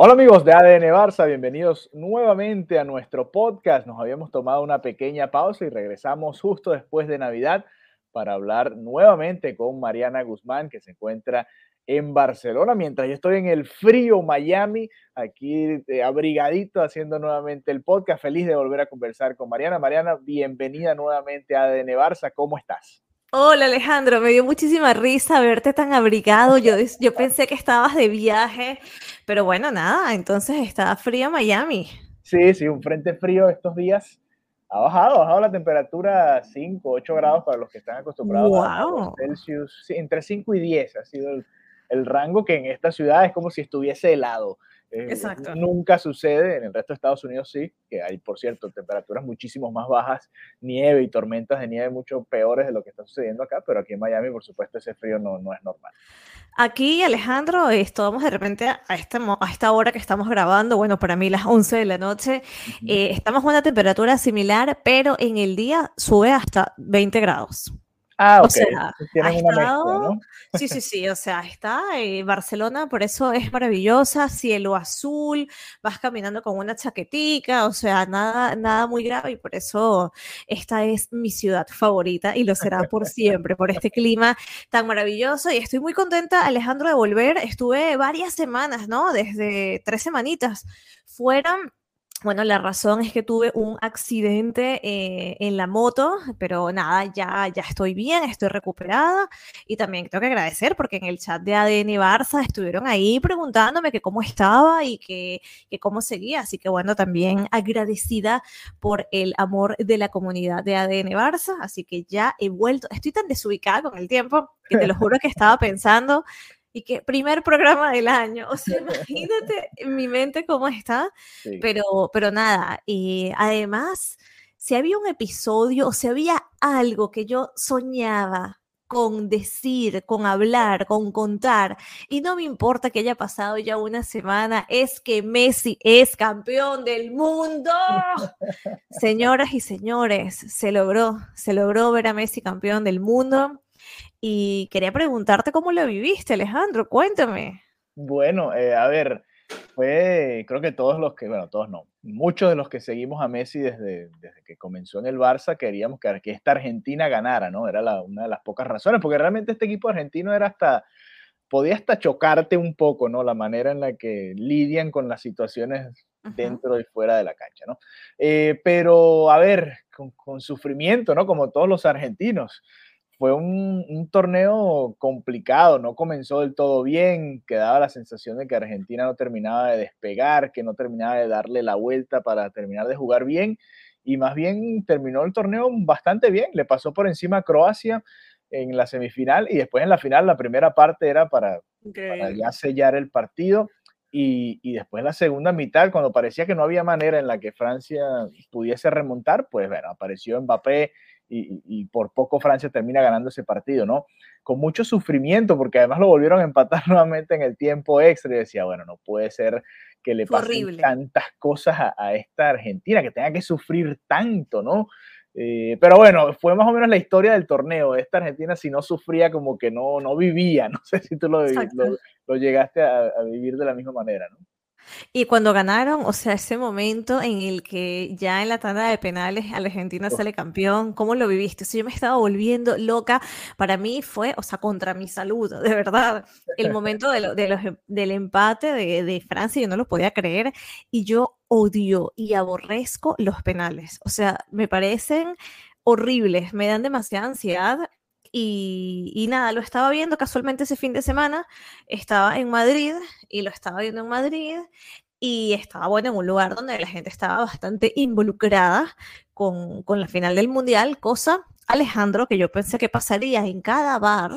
Hola amigos de ADN Barça, bienvenidos nuevamente a nuestro podcast. Nos habíamos tomado una pequeña pausa y regresamos justo después de Navidad para hablar nuevamente con Mariana Guzmán, que se encuentra en Barcelona, mientras yo estoy en el frío Miami, aquí eh, abrigadito haciendo nuevamente el podcast. Feliz de volver a conversar con Mariana. Mariana, bienvenida nuevamente a ADN Barça. ¿Cómo estás? Hola Alejandro, me dio muchísima risa verte tan abrigado. Yo, yo pensé que estabas de viaje, pero bueno, nada, entonces está frío Miami. Sí, sí, un frente frío estos días. Ha bajado, ha bajado la temperatura 5, 8 grados para los que están acostumbrados a. Celsius. Sí, entre 5 y 10 ha sido el, el rango que en esta ciudad es como si estuviese helado. Eh, Exacto. Nunca sucede, en el resto de Estados Unidos sí, que hay, por cierto, temperaturas muchísimo más bajas, nieve y tormentas de nieve mucho peores de lo que está sucediendo acá, pero aquí en Miami, por supuesto, ese frío no, no es normal. Aquí, Alejandro, estamos de repente a esta, a esta hora que estamos grabando, bueno, para mí las 11 de la noche, Ujú. eh, estamos a una temperatura similar, pero en el día sube hasta 20 grados. Ah, o sea, tienen ha una mezcla, estado- ¿no? Sí, sí, sí, o sea, está eh, Barcelona, por eso es maravillosa, cielo azul, vas caminando con una chaquetica, o sea, nada, nada muy grave y por eso esta es mi ciudad favorita y lo será por siempre, por este clima tan maravilloso y estoy muy contenta, Alejandro, de volver. Estuve varias semanas, ¿no? Desde tres semanitas fuera. Bueno, la razón es que tuve un accidente eh, en la moto, pero nada, ya, ya estoy bien, estoy recuperada. Y también tengo que agradecer porque en el chat de ADN Barça estuvieron ahí preguntándome que cómo estaba y que, que cómo seguía. Así que bueno, también agradecida por el amor de la comunidad de ADN Barça. Así que ya he vuelto, estoy tan desubicada con el tiempo que te lo juro que estaba pensando. Y que primer programa del año, o sea, imagínate en mi mente cómo está, Sí. pero, pero nada, y además, si había un episodio o si había algo que yo soñaba con decir, con hablar, con contar, y no me importa que haya pasado ya una semana, es que Messi es campeón del mundo. Señoras y señores, se logró, se logró ver a Messi campeón del mundo. Y quería preguntarte cómo lo viviste, Alejandro, cuéntame. Bueno, eh, a ver, fue, creo que todos los que, bueno, todos no, muchos de los que seguimos a Messi desde, desde que comenzó en el Barça queríamos que, que esta Argentina ganara, ¿no? Era la- una de las pocas razones, porque realmente este equipo argentino era hasta, podía hasta chocarte un poco, ¿no? La manera en la que lidian con las situaciones dentro y fuera de la cancha, ¿no? Eh, pero, a ver, con, con sufrimiento, ¿no? Como todos los argentinos. Fue un, un torneo complicado, no comenzó del todo bien, quedaba la sensación de que Argentina no terminaba de despegar, que no terminaba de darle la vuelta para terminar de jugar bien, y más bien terminó el torneo bastante bien, le pasó por encima a Croacia en la semifinal y después en la final la primera parte era para, para ya sellar el partido y, y después la segunda mitad, cuando parecía que no había manera en la que Francia pudiese remontar, pues bueno, apareció Mbappé y, por poco Francia termina ganando ese partido, ¿no? Con mucho sufrimiento, porque además lo volvieron a empatar nuevamente en el tiempo extra y decía, bueno, no puede ser que le pasen horrible. tantas cosas a, a esta Argentina, que tenga que sufrir tanto, ¿no? Eh, pero bueno, fue más o menos la historia del torneo. Esta Argentina, si no sufría, como que no, no vivía. No sé si tú lo, lo llegaste a, a vivir de la misma manera, ¿no? Y cuando ganaron, o sea, ese momento en el que ya en la tanda de penales Argentina Uf. sale campeón, ¿cómo lo viviste? O sea, yo me estaba volviendo loca. Para mí fue, o sea, contra mi salud, de verdad. El momento de lo- de los em- del empate de, de Francia, yo no lo podía creer. Y yo odio y aborrezco los penales. O sea, me parecen horribles, me dan demasiada ansiedad. Y, y nada, lo estaba viendo casualmente ese fin de semana. Estaba en Madrid y lo estaba viendo en Madrid. y estaba bueno en un lugar donde la gente estaba bastante involucrada con, con, la final del mundial, cosa, Alejandro, que yo pensé que pasaría en cada bar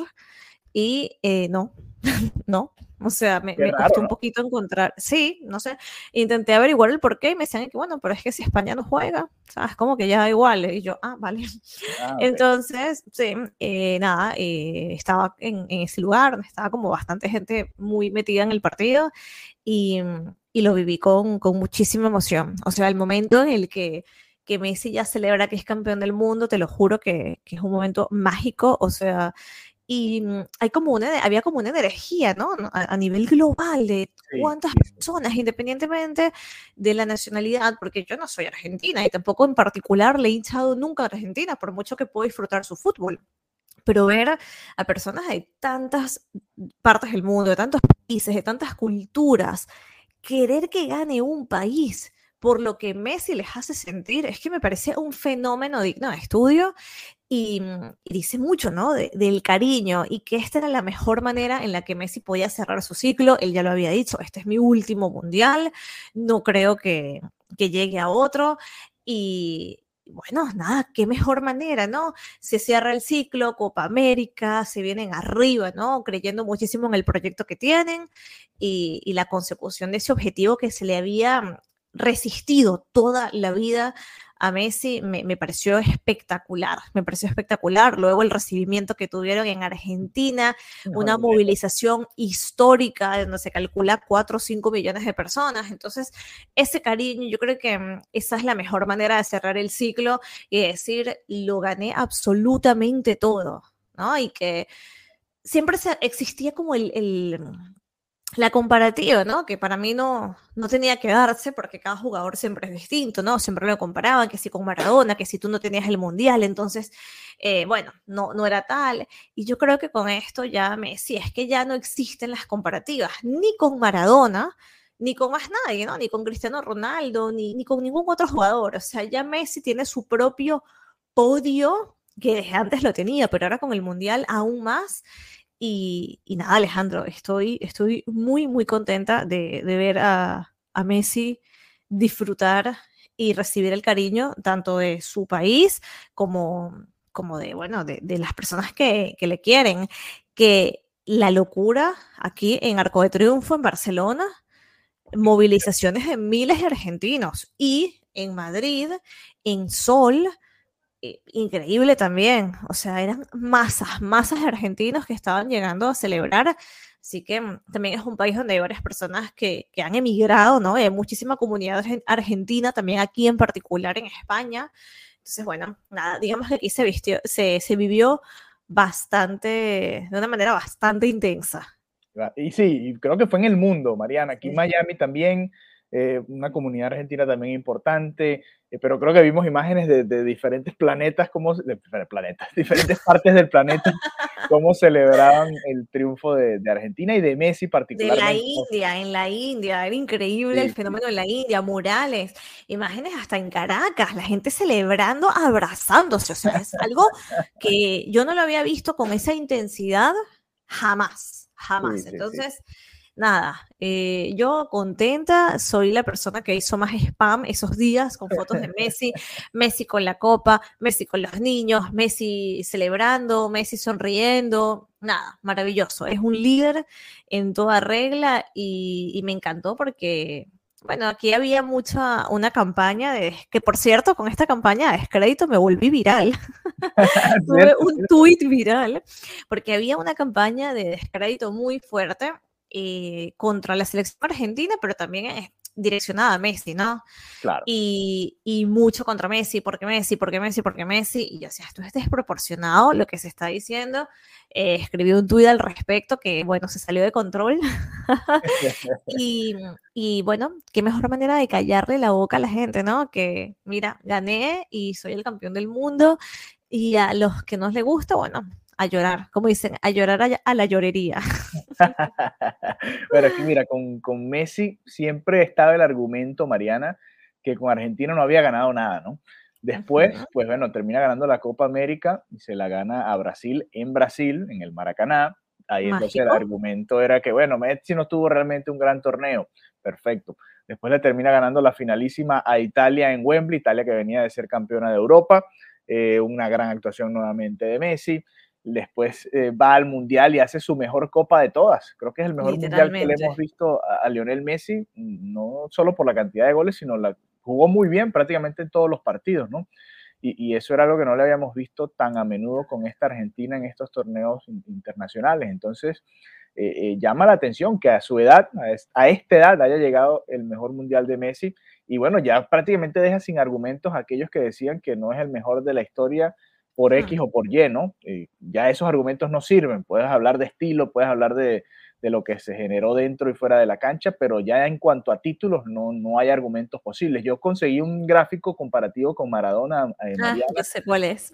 y eh, no, no, o sea, me, costó un poquito encontrar, sí, no sé, intenté averiguar el por qué y me decían que bueno, pero es que si España no juega, ¿sabes? Como que ya da igual. Y yo, ah, vale. Ah, Entonces, sí, eh, nada, eh, estaba en, en, ese lugar, estaba como bastante gente muy metida en el partido y, y lo viví con, con, muchísima emoción. O sea, el momento en el que, que Messi ya celebra que es campeón del mundo, te lo juro que, que es un momento mágico. O sea, y mm, hay como una, había como una energía, ¿no? A, nivel global de cuántas personas, independientemente de la nacionalidad, porque yo no soy argentina y tampoco en particular le he hinchado nunca a Argentina, por mucho que puedo disfrutar su fútbol. Pero ver a personas de tantas partes del mundo, de tantos países, de tantas culturas, querer que gane un país por lo que Messi les hace sentir, es que me parece un fenómeno digno de estudio y, mm, dice mucho, ¿no? del cariño y que esta era la mejor manera en la que Messi podía cerrar su ciclo. Él ya lo había dicho, este es mi último mundial, no creo que, que llegue a otro y, bueno, nada, qué mejor manera, ¿no? Se cierra el ciclo, Copa América, se vienen arriba, ¿no? Creyendo muchísimo en el proyecto que tienen y, y, la consecución de ese objetivo que se le había resistido toda la vida a Messi me, me, pareció espectacular, me pareció espectacular. Luego el recibimiento que tuvieron en Argentina, una movilización histórica donde se calcula 4 o 5 millones de personas. Entonces, ese cariño, yo creo que mm, esa es la mejor manera de cerrar el ciclo y decir, lo gané absolutamente todo, ¿no? Y que siempre existía como el, el la comparativa, ¿no? Que para mí no, no tenía que darse porque cada jugador siempre es distinto, ¿no? Siempre lo comparaban, que si con Maradona, que si tú no tenías el mundial, entonces, eh, bueno, no, no era tal. Y yo creo que con esto ya me si es que ya no existen las comparativas, ni con Maradona, ni con más nadie, ¿no? Ni con Cristiano Ronaldo, ni, ni con ningún otro jugador. O sea, ya Messi tiene su propio podio que desde antes lo tenía, pero ahora con el mundial aún más. Y, nada, Alejandro, estoy, estoy muy, muy contenta de, ver a, Messi disfrutar y recibir el cariño tanto de su país como, como de, bueno, de, las personas que, que, le quieren. Que la locura aquí en Arco de Triunfo, en Barcelona, movilizaciones de miles de argentinos y en Madrid, en Sol, increíble también. O sea, eran masas, masas de argentinos que estaban llegando a celebrar. Así que mm, también es un país donde hay varias personas que, que han emigrado, ¿no? Hay muchísima comunidad argentina, también aquí en particular en España. Entonces, bueno, nada, digamos que aquí se, vistió, se, se vivió bastante, de una manera bastante intensa. Y sí, creo que fue en el mundo, Mariana. Aquí en Miami también eh, una comunidad argentina también importante, eh, pero creo que vimos imágenes de, diferentes planetas, como, de, planetas, diferentes partes del planeta, cómo celebraban el triunfo de, Argentina y de Messi particularmente. De la India, en la India, era increíble el fenómeno en la India, murales, imágenes hasta en Caracas, la gente celebrando, abrazándose, o sea, es algo que yo no lo había visto con esa intensidad jamás, jamás. Entonces nada, eh, yo contenta, soy la persona que hizo más spam esos días con fotos de Messi, Messi con la copa, Messi con los niños, Messi celebrando, Messi sonriendo, nada, maravilloso, es un líder en toda regla y, me encantó porque... Bueno, aquí había mucha, una campaña de, que por cierto, con esta campaña de descrédito me volví viral. Tuve un tuit viral, porque había una campaña de descrédito muy fuerte eh, contra la selección argentina, pero también es direccionada a Messi, ¿no? Claro. Y, y, mucho contra Messi, porque Messi, porque Messi, porque Messi. Y o sea, esto es desproporcionado lo que se está diciendo. Eh, escribió un tuit al respecto que, bueno, se salió de control. y, y, bueno, qué mejor manera de callarle la boca a la gente, ¿no? Que, mira, gané y soy el campeón del mundo. Y a los que no les gusta, bueno, a llorar, como dicen, a llorar a, la llorería. Pero aquí mira, con, con, Messi siempre estaba el argumento, Mariana, que con Argentina no había ganado nada, ¿no? Después, pues bueno, termina ganando la Copa América y se la gana a Brasil en Brasil, en el Maracaná. Ahí entonces el argumento era que, bueno, Messi no tuvo realmente un gran torneo. Perfecto. Después le termina ganando la finalísima a Italia en Wembley, Italia que venía de ser campeona de Europa. Eh, una gran actuación nuevamente de Messi. Después eh, va al Mundial y hace su mejor copa de todas. Creo que es el mejor Mundial que le hemos visto a, Lionel Messi, no solo por la cantidad de goles, sino la jugó muy bien prácticamente en todos los partidos, ¿no? Y, eso era algo que no le habíamos visto tan a menudo con esta Argentina en estos torneos internacionales. Entonces, eh, eh, llama la atención que a su edad, a, esta edad, haya llegado el mejor mundial de Messi. Y bueno, ya prácticamente deja sin argumentos a aquellos que decían que no es el mejor de la historia por X o por Y, ¿no? Eh, ya esos argumentos no sirven. Puedes hablar de estilo, puedes hablar de, de lo que se generó dentro y fuera de la cancha, pero ya en cuanto a títulos no, no hay argumentos posibles. Yo conseguí un gráfico comparativo con Maradona. Eh, ah, sé cuál es.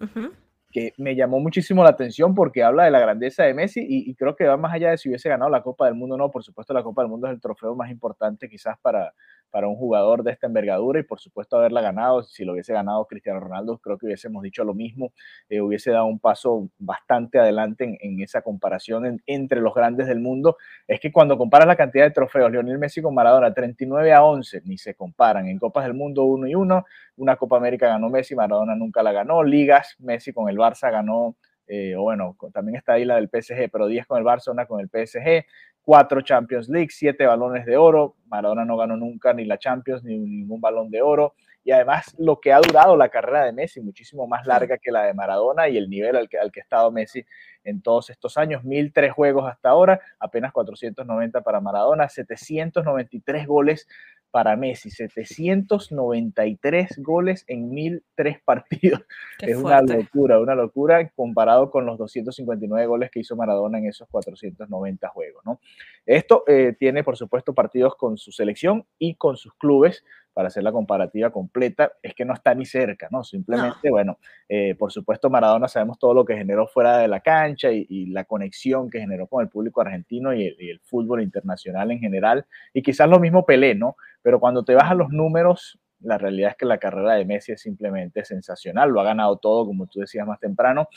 Que me llamó muchísimo la atención porque habla de la grandeza de Messi y, y, creo que va más allá de si hubiese ganado la Copa del Mundo no. Por supuesto, la Copa del Mundo es el trofeo más importante quizás para, para un jugador de esta envergadura y por supuesto haberla ganado. Si lo hubiese ganado Cristiano Ronaldo, creo que hubiésemos dicho lo mismo, eh, hubiese dado un paso bastante adelante en, esa comparación entre los grandes del mundo. Es que cuando comparas la cantidad de trofeos, Lionel Messi con Maradona, 39 a 11, ni se comparan. En Copas del Mundo 1 y 1, una Copa América ganó Messi, Maradona nunca la ganó. Ligas, Messi con el Barça ganó eh, o bueno, también está ahí la del PSG, pero 10 con el Barça, una con el PSG, cuatro Champions League, siete balones de oro. Maradona no ganó nunca ni la Champions ni ningún balón de oro. Y además lo que ha durado la carrera de Messi, muchísimo más larga que la de Maradona y el nivel al que, al que ha estado Messi en todos estos años. 1003 juegos hasta ahora, apenas 490 para Maradona, 793 goles para Messi, 793 goles en 1003 partidos. es una locura, una locura comparado con los 259 goles que hizo Maradona en esos 490 juegos. ¿no? Esto eh, tiene, por supuesto, partidos con su selección y con sus clubes para hacer la comparativa completa, es que no está ni cerca, ¿no? Simplemente, bueno, eh, por supuesto Maradona sabemos todo lo que generó fuera de la cancha y, la conexión que generó con el público argentino y el, fútbol internacional en general, y quizás lo mismo Pelé, ¿no? Pero cuando te vas a los números, la realidad es que la carrera de Messi es simplemente sensacional, lo ha ganado todo, como tú decías más temprano,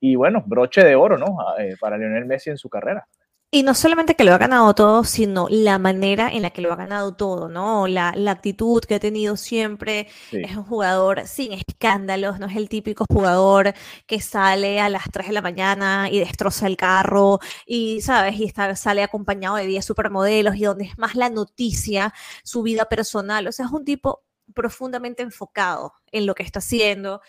y bueno, broche de oro, ¿no? Eh, para Lionel Messi en su carrera. Y no solamente que lo ha ganado todo, sino la manera en la que lo ha ganado todo, ¿no? La, la actitud que ha tenido siempre. Es un jugador sin escándalos, no es el típico jugador que sale a las 3 de la mañana y destroza el carro y, ¿sabes? Y está, sale acompañado de 10 supermodelos y donde es más la noticia, su vida personal. O sea, es un tipo profundamente enfocado en lo que está haciendo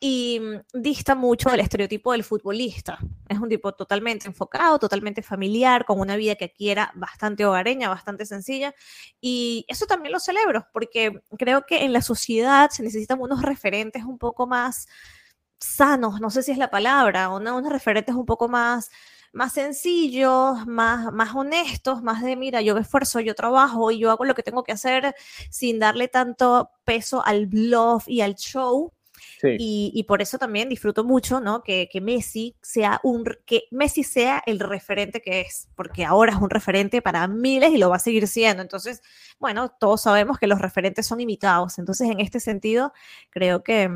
y mm, dista mucho del estereotipo del futbolista. Es un tipo totalmente enfocado, totalmente familiar, con una vida que aquí era bastante hogareña, bastante sencilla. Y eso también lo celebro, porque creo que en la sociedad se necesitan unos referentes un poco más sanos, no sé si es la palabra, unos referentes un poco más más sencillos, más, más honestos, más de, mira, yo me esfuerzo, yo trabajo y yo hago lo que tengo que hacer sin darle tanto peso al bluff y al show, y, por eso también disfruto mucho, ¿no? Que, Messi sea un, que Messi sea el referente que es, porque ahora es un referente para miles y lo va a seguir siendo. Entonces, bueno, todos sabemos que los referentes son imitados. Entonces, en este sentido, creo que,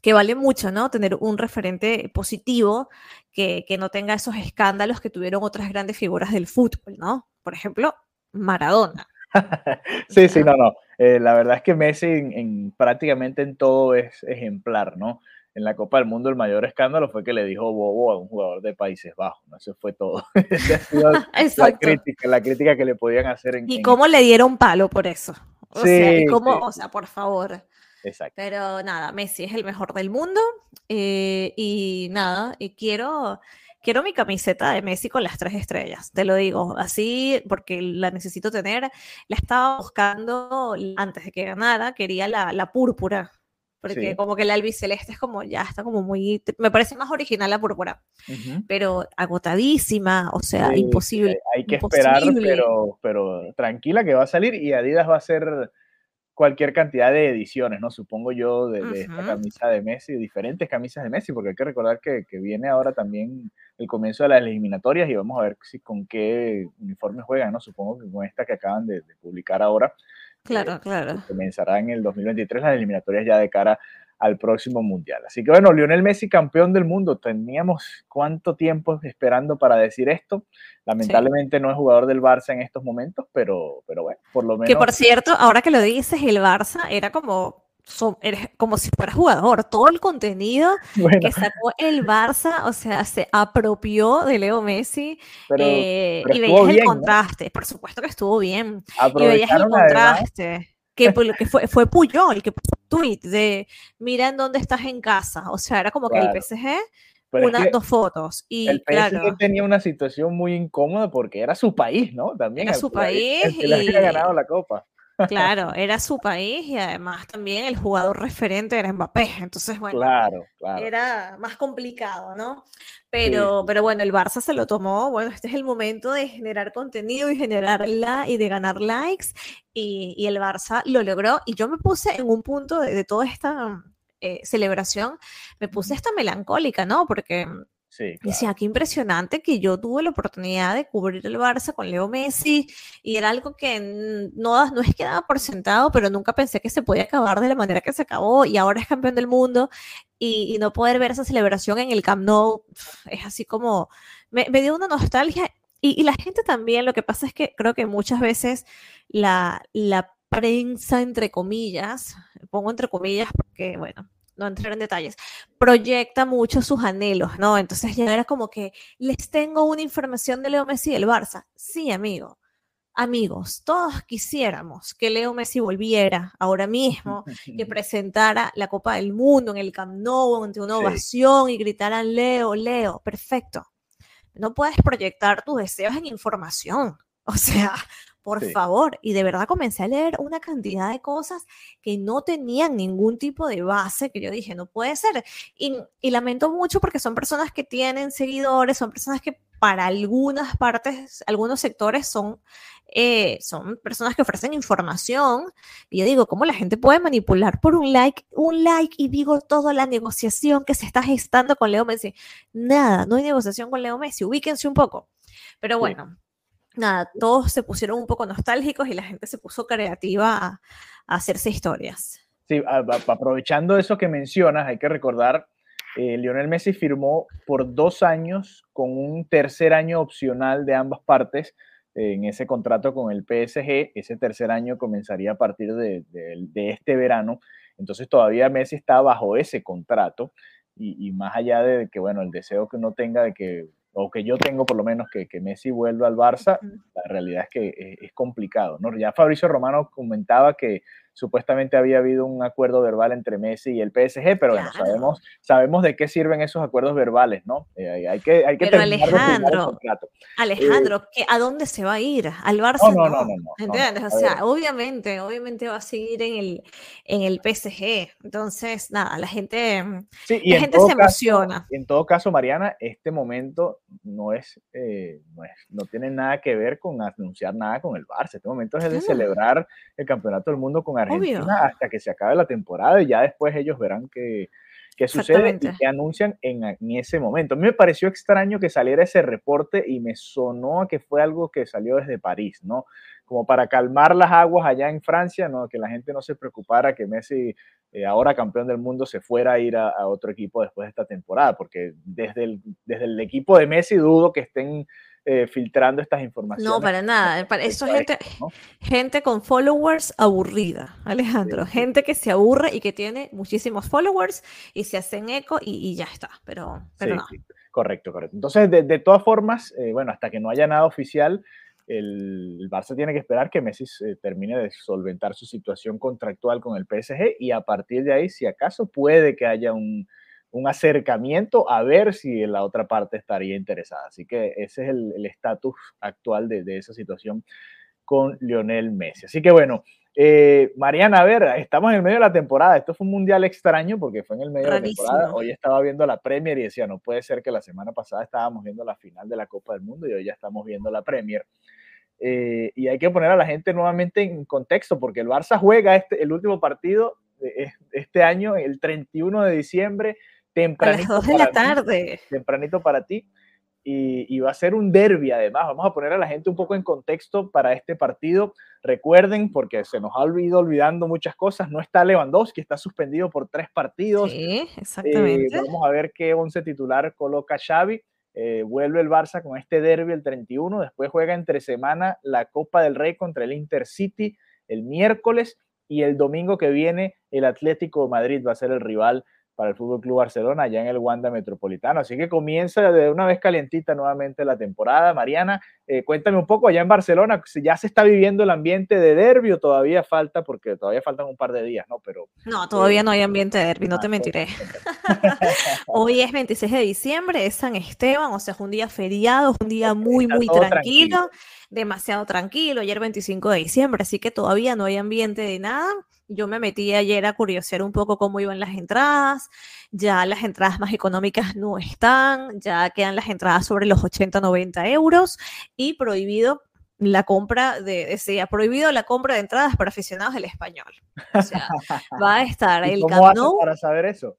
que vale mucho, ¿no? Tener un referente positivo que, que no tenga esos escándalos que tuvieron otras grandes figuras del fútbol, ¿no? Por ejemplo, Maradona. sí, sí, no, no. Eh, la verdad es que Messi en, prácticamente en todo es ejemplar, ¿no? En la Copa del Mundo el mayor escándalo fue que le dijo Bobo a un jugador de Países Bajos, ¿no? Eso fue todo. la crítica, la crítica que le podían hacer. En, y cómo le dieron palo por eso. O sea, cómo, o sea, por favor. Exacto. Pero nada, Messi es el mejor del mundo eh, y nada, y quiero quiero mi camiseta de Messi con las tres estrellas, te lo digo, así porque la necesito tener. La estaba buscando antes de que ganara, quería la, la púrpura, porque como que la albiceleste es como, ya está como muy, me parece más original la púrpura, pero agotadísima, o sea, imposible. Hay que esperar, pero, pero tranquila que va a salir y Adidas va a ser cualquier cantidad de ediciones, ¿no? Supongo yo, de, esta camisa de Messi, diferentes camisas de Messi, porque hay que recordar que, que, viene ahora también el comienzo de las eliminatorias y vamos a ver si con qué uniformes juegan, ¿no? Supongo que con esta que acaban de, publicar ahora. Claro, eh, claro. Comenzará en el 2023 las eliminatorias ya de cara al próximo mundial. Así que bueno, Lionel Messi campeón del mundo. Teníamos cuánto tiempo esperando para decir esto. Lamentablemente no es jugador del Barça en estos momentos, pero, pero bueno, por lo menos. Que por cierto, ahora que lo dices, el Barça era como eres como si fuera jugador. Todo el contenido que sacó el Barça, o sea, se apropió de Leo Messi eh, y veías el contraste. Por supuesto que estuvo bien. Y veías el contraste. Que, que, fue, fue Puyol, que puso tweet de mira en dónde estás en casa. O sea, era como que el PSG una, dos fotos. Y el PSG tenía una situación muy incómoda porque era su país, ¿no? También era su país. y... le había ganado la copa. Claro, era su país y además también el jugador referente era Mbappé. Entonces, bueno, claro, era más complicado, ¿no? Pero, pero bueno, el Barça se lo tomó. Bueno, este es el momento de generar contenido y generar la y de ganar likes. Y, y, el Barça lo logró. Y yo me puse en un punto de, de toda esta eh, celebración, me puse esta melancólica, ¿no? Porque Sí, Decía, qué impresionante que yo tuve la oportunidad de cubrir el Barça con Leo Messi y era algo que no, no es que daba por sentado, pero nunca pensé que se podía acabar de la manera que se acabó y ahora es campeón del mundo y, no poder ver esa celebración en el Camp Nou es así como, me, dio una nostalgia y, la gente también, lo que pasa es que creo que muchas veces la, la prensa, entre comillas, pongo entre comillas porque, bueno, no entrar en detalles, proyecta mucho sus anhelos, ¿no? Entonces ya era como que les tengo una información de Leo Messi y el Barça. Sí, amigo. Amigos, todos quisiéramos que Leo Messi volviera ahora mismo, que presentara la Copa del Mundo en el Camp Nou ante una ovación y gritaran Leo, Leo, perfecto. No puedes proyectar tus deseos en información. O sea, por favor. Y de verdad comencé a leer una cantidad de cosas que no tenían ningún tipo de base, que yo dije, no puede ser. Y, lamento mucho porque son personas que tienen seguidores, son personas que para algunas partes, algunos sectores son, eh, son personas que ofrecen información. Y yo digo, ¿cómo la gente puede manipular por un like, un like y digo toda la negociación que se está gestando con Leo Messi? Nada, no hay negociación con Leo Messi, ubíquense un poco. Pero bueno nada, todos se pusieron un poco nostálgicos y la gente se puso creativa a, hacerse historias. Sí, aprovechando eso que mencionas, hay que recordar, eh, Lionel Messi firmó por dos años con un tercer año opcional de ambas partes eh, en ese contrato con el PSG. Ese tercer año comenzaría a partir de, este verano. Entonces todavía Messi está bajo ese contrato y, y, más allá de que, bueno, el deseo que uno tenga de que o que yo tengo por lo menos que, que Messi vuelva al Barça, la realidad es que es, es, complicado, ¿no? Ya Fabricio Romano comentaba que supuestamente había habido un acuerdo verbal entre Messi y el PSG, pero bueno, sabemos, sabemos de qué sirven esos acuerdos verbales, ¿no? Eh, hay que, hay que pero Alejandro, Alejandro, eh, ¿a dónde se va a ir? ¿Al Barça? No, no, no, no. ¿Entiendes? o sea, obviamente, obviamente va a seguir en el, en el PSG. Entonces, nada, la gente, la gente se emociona. En todo caso, Mariana, este momento no es, eh, no es, no tiene nada que ver con anunciar nada con el Barça. Este momento es el de celebrar el campeonato del mundo con Argentina hasta que se acabe la temporada y ya después ellos verán qué, qué sucede y qué anuncian en, en, ese momento. A mí me pareció extraño que saliera ese reporte y me sonó a que fue algo que salió desde París, ¿no? Como para calmar las aguas allá en Francia, ¿no? Que la gente no se preocupara que Messi, eh, ahora campeón del mundo, se fuera a ir a, a, otro equipo después de esta temporada, porque desde el, desde el equipo de Messi dudo que estén eh, filtrando estas informaciones. No, para nada. Para eso gente, gente con followers aburrida, Alejandro. Gente que se aburre y que tiene muchísimos followers y se hacen eco y, ya está. Pero, pero no. correcto, correcto. Entonces, de, todas formas, eh, bueno, hasta que no haya nada oficial, el, Barça tiene que esperar que Messi eh, termine de solventar su situación contractual con el PSG y a partir de ahí, si acaso puede que haya un, un acercamiento a ver si la otra parte estaría interesada. Así que ese es el estatus actual de, de, esa situación con Lionel Messi. Así que bueno, eh, Mariana, a ver, estamos en el medio de la temporada. Esto fue un mundial extraño porque fue en el medio de la temporada. Hoy estaba viendo la Premier y decía, no puede ser que la semana pasada estábamos viendo la final de la Copa del Mundo y hoy ya estamos viendo la Premier. Eh, y hay que poner a la gente nuevamente en contexto porque el Barça juega este, el último partido de este año, el 31 de diciembre, tempranito. A las 2 de la tarde. tempranito para ti. y, va a ser un derby además. Vamos a poner a la gente un poco en contexto para este partido. Recuerden, porque se nos ha olvidado olvidando muchas cosas, no está Lewandowski, está suspendido por tres partidos. Sí, exactamente. Eh, vamos a ver qué once titular coloca Xavi. Eh, vuelve el Barça con este derby el 31, después juega entre semana la Copa del Rey contra el Intercity el miércoles y el domingo que viene el Atlético de Madrid va a ser el rival para el Fútbol Club Barcelona allá en el Wanda Metropolitano. Así que comienza de una vez calientita nuevamente la temporada. Mariana, eh, cuéntame un poco allá en Barcelona, si ya se está viviendo el ambiente de derbi o todavía falta, porque todavía faltan un par de días, ¿no? Pero no, todavía eh, no hay ambiente de derbi, no te ah, mentiré. Hoy es 26 de diciembre, es San Esteban, o sea, es un día feriado, es un día muy, muy tranquilo, demasiado tranquilo. Ayer 25 de diciembre, así que todavía no hay ambiente de nada. Yo me metí ayer a curiosear un poco cómo iban las entradas. Ya las entradas más económicas no están, ya quedan las entradas sobre los 80, 90 euros y prohibido la compra de, decía, prohibido la compra de entradas para aficionados del español. O sea, va a estar el ¿Cómo para saber eso?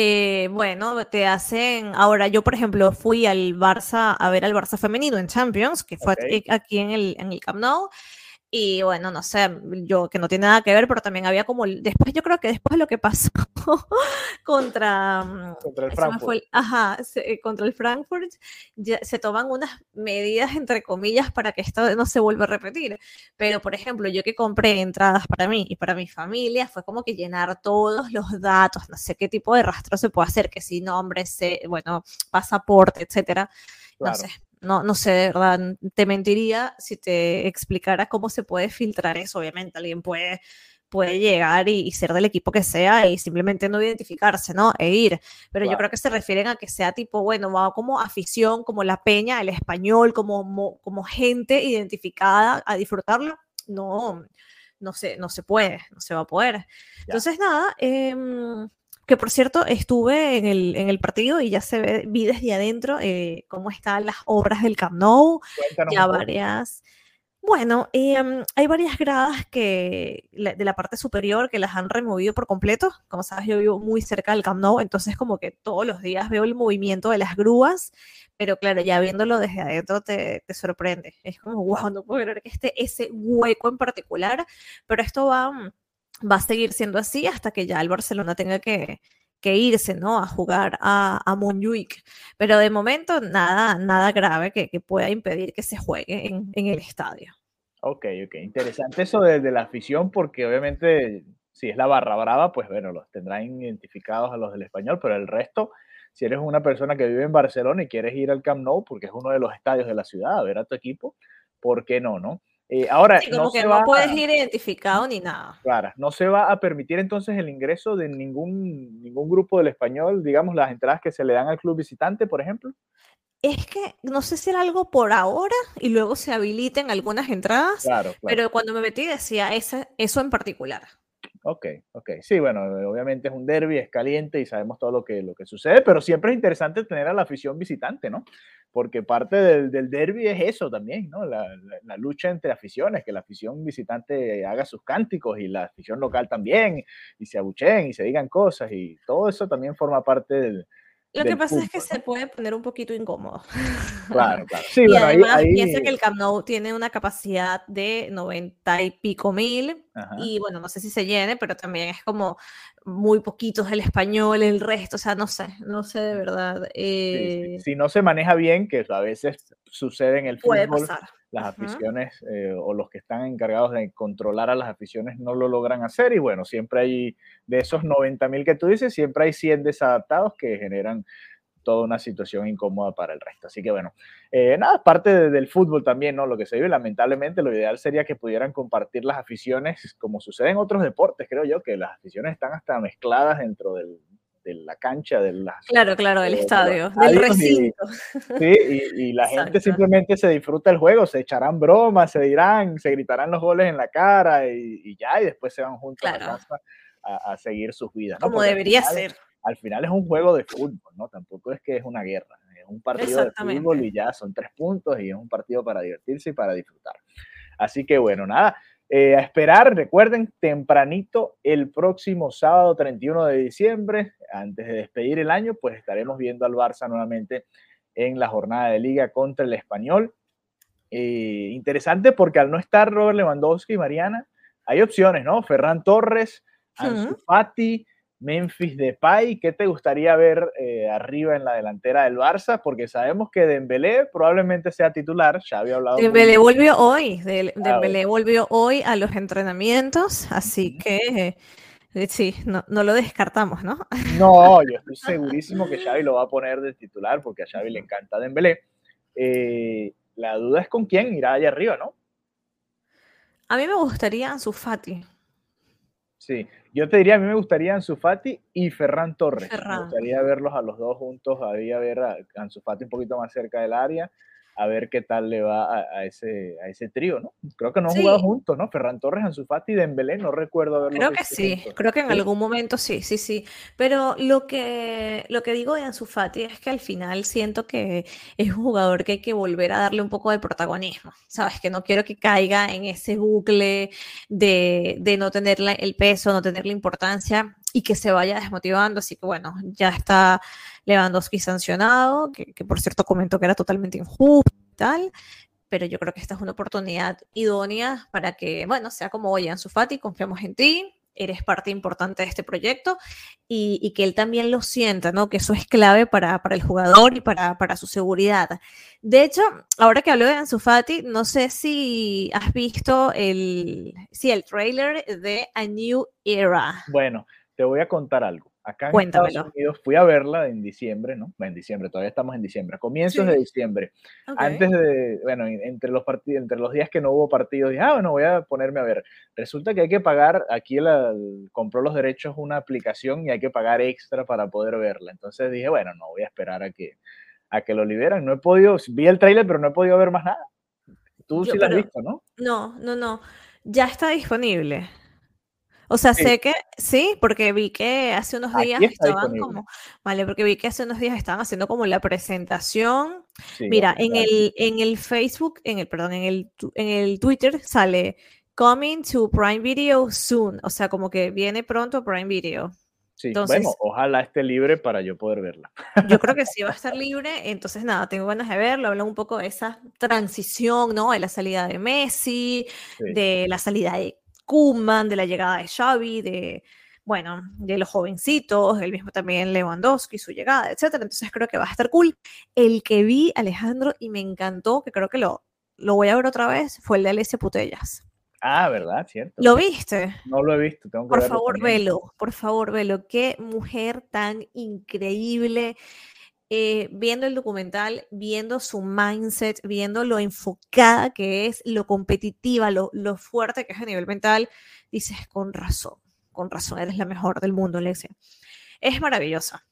Eh, bueno, te hacen. Ahora, yo, por ejemplo, fui al Barça a ver al Barça femenino en Champions, que fue aquí en el, en el Camp Nou, y bueno, no sé, yo que no tiene nada que ver, pero también había como, después yo creo que después de lo que pasó contra, mm, contra el Frankfurt, ajá, eh, contra el Frankfurt, ya, se toman unas medidas entre comillas para que esto no se vuelva a repetir. Pero por ejemplo, yo que compré entradas para mí y para mi familia, fue como que llenar todos los datos, no sé qué tipo de rastro se puede hacer, que si nombre, bueno, pasaporte, etcétera. No sé, no, no sé, de verdad, te mentiría si te explicara cómo se puede filtrar eso. Obviamente, alguien puede, puede llegar y, ser del equipo que sea y simplemente no identificarse, ¿no? E ir. Pero yo creo que se refieren a que sea tipo, bueno, como afición, como la peña, el español, como, como gente identificada a disfrutarlo. No, no se, no se puede, no se va a poder. Entonces, nada, eh, que por cierto estuve en el, en el partido y ya se ve, vi desde adentro eh, cómo están las obras del Camp Nou, ya varias. Bueno, em, hay varias gradas que de la parte superior que las han removido por completo. Como sabes, yo vivo muy cerca del Camp Nou, entonces como que todos los días veo el movimiento de las grúas, pero claro, ya viéndolo desde adentro te, te sorprende. Es como, wow, no puedo creer que esté ese hueco en particular, pero esto va va a seguir siendo así hasta que ya el Barcelona tenga que, irse, ¿no? A jugar a, a Montjuic. Pero de momento nada, nada grave que, pueda impedir que se juegue en, el estadio. Ok, ok. Interesante eso de, la afición porque obviamente si es la barra brava, pues bueno, los tendrán identificados a los del español, pero el resto, si eres una persona que vive en Barcelona y quieres ir al Camp Nou, porque es uno de los estadios de la ciudad, a ver a tu equipo, ¿por qué no, no? Eh, ahora, no que no puedes ir identificado ni nada. Claro, no se va a permitir entonces el ingreso de ningún, ningún grupo del español, digamos, las entradas que se le dan al club visitante, por ejemplo. Es que no sé si era algo por ahora y luego se habiliten algunas entradas, claro, pero cuando me metí decía ese, eso en particular. Ok, ok. Sí, bueno, obviamente es un derby, es caliente y sabemos todo lo que, lo que sucede, pero siempre es interesante tener a la afición visitante, ¿no? Porque parte del, del derby es eso también, ¿no? La, la, lucha entre aficiones, que la afición visitante haga sus cánticos y la afición local también, y se abucheen y se digan cosas, y todo eso también forma parte del, lo que pasa es que se puede poner un poquito incómodo. Claro, claro. Sí, y además piensa que el Camp Nou tiene una capacidad de 90 y pico mil y bueno, no sé si se llene, pero también es como muy poquitos el español, el resto, o sea, no sé, no sé de verdad. Eh si no se maneja bien, que a veces sucede en el fútbol, las aficiones eh, o los que están encargados de controlar a las aficiones no lo logran hacer y bueno, siempre hay, de esos 90 mil que tú dices, siempre hay 100 desadaptados que generan toda una situación incómoda para el resto. Así que bueno, eh, nada, parte del fútbol también, ¿no? Lo que se vive, lamentablemente, lo ideal sería que pudieran compartir las aficiones, como sucede en otros deportes, creo yo, que las aficiones están hasta mezcladas dentro del, de la cancha, de las... Claro, claro, del estadio, del recinto. sí, y, la gente simplemente se disfruta el juego, se echarán bromas, se dirán, se gritarán los goles en la cara y, ya, y después se van juntos a casa a, seguir sus vidas. Como debería ser. Al final es un juego de fútbol, ¿no? Tampoco es que es una guerra, es un partido de fútbol y ya son tres puntos y es un partido para divertirse y para disfrutar. Así que bueno, nada, eh, a esperar, recuerden, tempranito el próximo sábado 31 de diciembre, antes de despedir el año, pues estaremos viendo al Barça nuevamente en la jornada de liga contra el español. Eh, interesante porque al no estar Robert Lewandowski y Mariana, hay opciones, ¿no? Ferran Torres, Ansu Fati, Memphis Depay, ¿qué te gustaría ver eh, arriba en la delantera del Barça? Porque sabemos que Dembélé probablemente sea titular, ya había hablado. Dembélé volvió hoy, Dembélé volvió hoy a los entrenamientos, así que eh, sí, no, no, lo descartamos, ¿no? No, yo estoy segurísimo que Xavi lo va a poner de titular porque a Xavi le encanta Dembélé. Eh, la duda es con quién irá allá arriba, ¿no? A mí me gustaría Ansu Fati. Sí, yo te diría, a mí me gustaría Ansu Fati y Ferran Torres. Me gustaría verlos a los dos juntos, había ver a Ansu Fati un poquito más cerca del área a ver qué tal le va a, ese, a ese trío, ¿no? Creo que no han jugado juntos, ¿no? Ferran Torres, Ansu Fati y Dembélé, no recuerdo haberlo Creo que sí, creo que en algún momento sí, sí, sí. Pero lo que, lo que digo de Ansu Fati es que al final siento que es un jugador que hay que volver a darle un poco de protagonismo, ¿sabes? Que no quiero que caiga en ese bucle de, de no tener el peso, no tener la importancia y que se vaya desmotivando. Así que bueno, ya está Lewandowski sancionado, que, por cierto comentó que era totalmente injusto y tal. Pero yo creo que esta es una oportunidad idónea para que, bueno, sea como, oye, Ansu Fati, confiamos en ti, eres parte importante de este proyecto y, que él también lo sienta, ¿no? Que eso es clave para, para el jugador y para, para, su seguridad. De hecho, ahora que hablo de Ansu Fati, no sé si has visto el, sí, el trailer de A New Era. Bueno, te voy a contar algo. Acá en Estados Unidos fui a verla en diciembre, ¿no? En diciembre, todavía estamos en diciembre, a comienzos de diciembre. Antes de, bueno, entre los partidos, entre los días que no hubo partidos, dije, ah, bueno, voy a ponerme a ver. Resulta que hay que pagar, aquí compró los derechos una aplicación y hay que pagar extra para poder verla. Entonces dije, bueno, no voy a esperar a que, a que lo liberan. No he podido, vi el tráiler, pero no he podido ver más nada. Tú sí lo has visto, ¿no? No, no, no. Ya está disponible. O sea, sé que sí, porque vi que hace unos días estaban como, vale, porque vi que hace unos días estaban haciendo como la presentación. Mira, en el, en el Facebook, en el, perdón, en el, en el Twitter sale coming to Prime Video soon, o sea, como que viene pronto Prime Video. Sí, bueno, ojalá esté libre para yo poder verla. Yo creo que sí va a estar libre, entonces nada, tengo ganas de verlo, hablan un poco de esa transición, ¿no? De la salida de Messi, de la salida de Kuman, de la llegada de Xavi, de, bueno, de los jovencitos, el mismo también Lewandowski, su llegada, etcétera. Entonces creo que va a estar cool. El que vi, Alejandro, y me encantó, que creo que lo, lo voy a ver otra vez, fue el de Alessia Putellas. Ah, ¿verdad? Cierto. ¿Lo viste? No lo he visto, tengo que Por favor, velo, por favor, velo. Qué mujer tan increíble. Eh, viendo el documental, viendo su mindset, viendo lo enfocada que es, lo competitiva, lo, lo fuerte que es a nivel mental, dices, con razón, con razón, eres la mejor del mundo, Alexia. Es maravillosa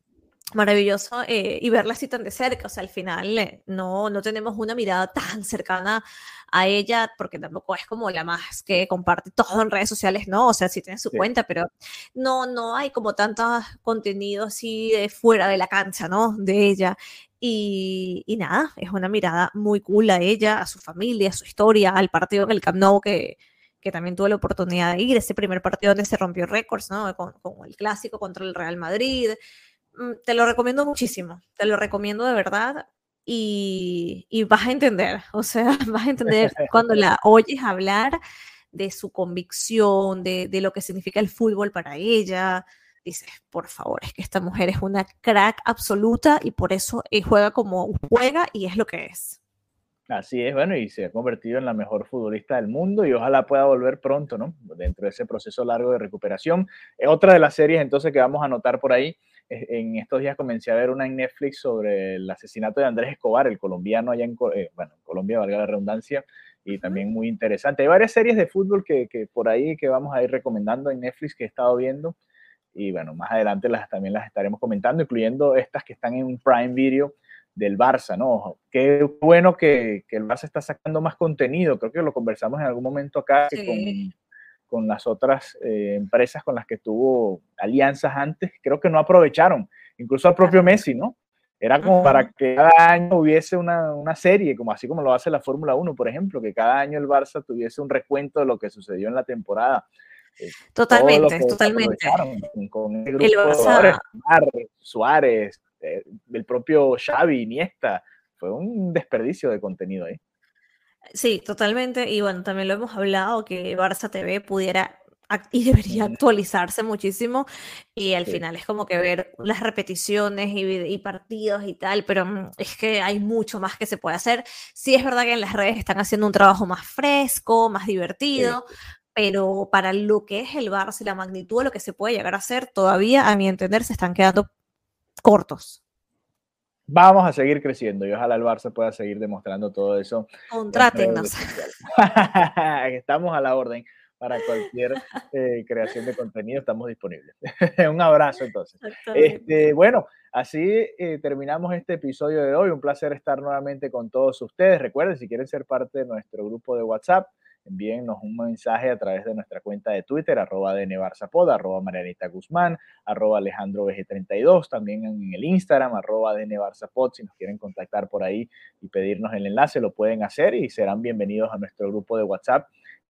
maravilloso eh, y verla así tan de cerca, o sea, al final eh, no, no tenemos una mirada tan cercana a ella, porque tampoco es como la más que comparte todo en redes sociales, no, o sea, sí tiene su cuenta, pero no, no hay como tanto contenido así de fuera de la cancha, ¿no? De ella. Y, y, nada, es una mirada muy cool a ella, a su familia, a su historia, al partido en el Camp Nou que, que también tuve la oportunidad de ir, ese primer partido donde se rompió récords, ¿no? Con, con el clásico contra el Real Madrid. Mm, te lo recomiendo muchísimo, te lo recomiendo de verdad y, vas a entender, o sea, vas a entender cuando la oyes hablar de su convicción, de, lo que significa el fútbol para ella. Dices, por favor, es que esta mujer es una crack absoluta y por eso eh, juega como juega y es lo que es. Así es, bueno, y se ha convertido en la mejor futbolista del mundo y ojalá pueda volver pronto, ¿no? Dentro de ese proceso largo de recuperación. otra de las series entonces que vamos a anotar por ahí en estos días comencé a ver una en Netflix sobre el asesinato de Andrés Escobar, el colombiano allá en eh, bueno, Colombia, valga la redundancia, y también muy interesante. Hay varias series de fútbol que, que, por ahí que vamos a ir recomendando en Netflix que he estado viendo, y bueno, más adelante las, también las estaremos comentando, incluyendo estas que están en un Prime Video del Barça, ¿no? Qué bueno que, que el Barça está sacando más contenido, creo que lo conversamos en algún momento acá, que con con las otras eh, empresas con las que tuvo alianzas antes, creo que no aprovecharon, incluso al propio Messi, ¿no? Era como para que cada año hubiese una, una, serie, como así como lo hace la Fórmula 1, por ejemplo, que cada año el Barça tuviese un recuento de lo que sucedió en la temporada. Eh, totalmente, totalmente. Con, el grupo el Barça... Suárez, eh, el propio Xavi, Iniesta, fue un desperdicio de contenido ahí. Sí, totalmente. Y bueno, también lo hemos hablado que Barça TV pudiera y debería actualizarse muchísimo y al final es como que ver las repeticiones y, partidos y tal, pero mm, es que hay mucho más que se puede hacer. Sí es verdad que en las redes están haciendo un trabajo más fresco, más divertido, pero para lo que es el Barça y la magnitud de lo que se puede llegar a hacer, todavía a mi entender se están quedando cortos vamos a seguir creciendo y ojalá el Barça pueda seguir demostrando todo eso. Contrátenos. Estamos a la orden para cualquier eh, creación de contenido, estamos disponibles. Un abrazo entonces. Este, bueno, así eh, terminamos este episodio de hoy. Un placer estar nuevamente con todos ustedes. Recuerden, si quieren ser parte de nuestro grupo de WhatsApp, envíennos un mensaje a través de nuestra cuenta de Twitter, arroba dnbarzapod, arroba Marianita Guzmán, arroba Alejandro 32 también en el Instagram, arroba dnbarzapod, si nos quieren contactar por ahí y pedirnos el enlace, lo pueden hacer y serán bienvenidos a nuestro grupo de WhatsApp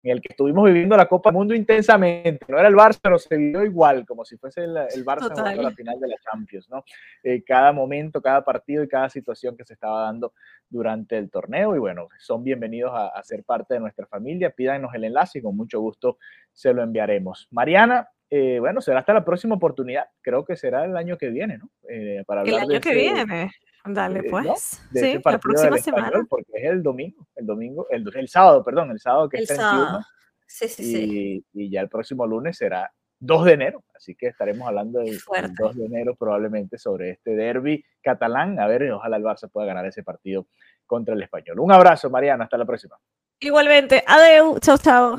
en el que estuvimos viviendo la Copa del Mundo intensamente. No era el Barça, pero se vivió igual, como si fuese el, Barça jugando la final de la Champions, ¿no? Eh, cada momento, cada partido y cada situación que se estaba dando durante el torneo. Y bueno, son bienvenidos a, ser parte de nuestra familia. Pídanos el enlace y con mucho gusto se lo enviaremos. Mariana, eh, bueno, será hasta la próxima oportunidad. Creo que será el año que viene, ¿no? Eh, para hablar el año que viene. Dale, eh, pues. sí, la próxima semana. Porque es el domingo, el domingo, el, el, sábado, perdón, el sábado que el es 31. Sí, sí, y, sí. Y ya el próximo lunes será 2 de enero, así que estaremos hablando del 2 de enero probablemente sobre este derby catalán. A ver, ojalá el Barça pueda ganar ese partido contra el español. Un abrazo, Mariana, hasta la próxima. Igualmente, adeu, chao, chao.